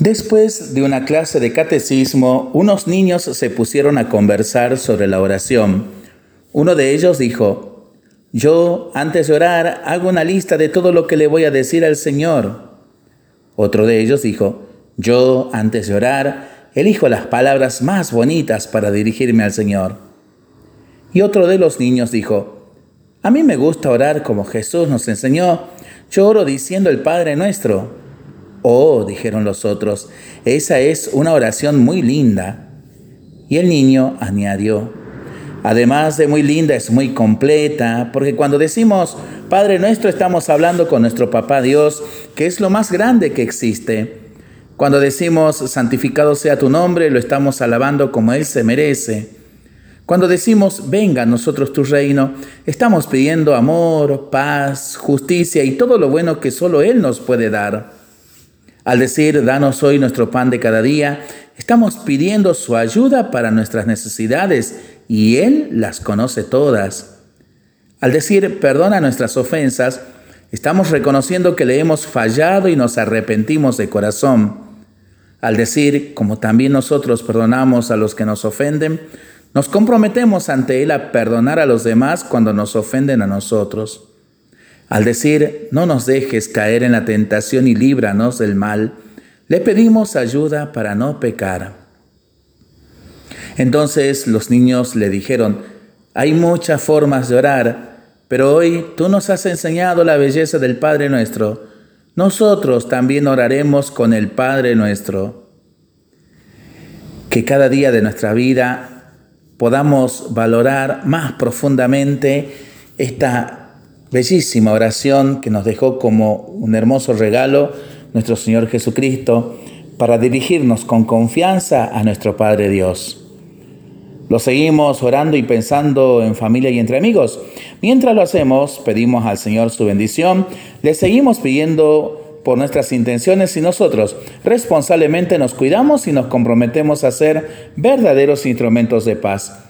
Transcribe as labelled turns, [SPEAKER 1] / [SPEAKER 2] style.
[SPEAKER 1] Después de una clase de catecismo, unos niños se pusieron a conversar sobre la oración. Uno de ellos dijo, yo antes de orar hago una lista de todo lo que le voy a decir al Señor. Otro de ellos dijo, yo antes de orar elijo las palabras más bonitas para dirigirme al Señor. Y otro de los niños dijo, a mí me gusta orar como Jesús nos enseñó, yo oro diciendo el Padre nuestro. Oh, dijeron los otros, esa es una oración muy linda. Y el niño añadió, además de muy linda, es muy completa, porque cuando decimos Padre nuestro estamos hablando con nuestro Papá Dios, que es lo más grande que existe. Cuando decimos santificado sea tu nombre, lo estamos alabando como Él se merece. Cuando decimos venga nosotros tu reino, estamos pidiendo amor, paz, justicia y todo lo bueno que solo Él nos puede dar. Al decir, danos hoy nuestro pan de cada día, estamos pidiendo su ayuda para nuestras necesidades y Él las conoce todas. Al decir, perdona nuestras ofensas, estamos reconociendo que le hemos fallado y nos arrepentimos de corazón. Al decir, como también nosotros perdonamos a los que nos ofenden, nos comprometemos ante Él a perdonar a los demás cuando nos ofenden a nosotros. Al decir, no nos dejes caer en la tentación y líbranos del mal, le pedimos ayuda para no pecar. Entonces los niños le dijeron, hay muchas formas de orar, pero hoy tú nos has enseñado la belleza del Padre nuestro. Nosotros también oraremos con el Padre nuestro. Que cada día de nuestra vida podamos valorar más profundamente esta bellísima oración que nos dejó como un hermoso regalo nuestro Señor Jesucristo para dirigirnos con confianza a nuestro Padre Dios. Lo seguimos orando y pensando en familia y entre amigos. Mientras lo hacemos, pedimos al Señor su bendición, le seguimos pidiendo por nuestras intenciones y nosotros responsablemente nos cuidamos y nos comprometemos a ser verdaderos instrumentos de paz.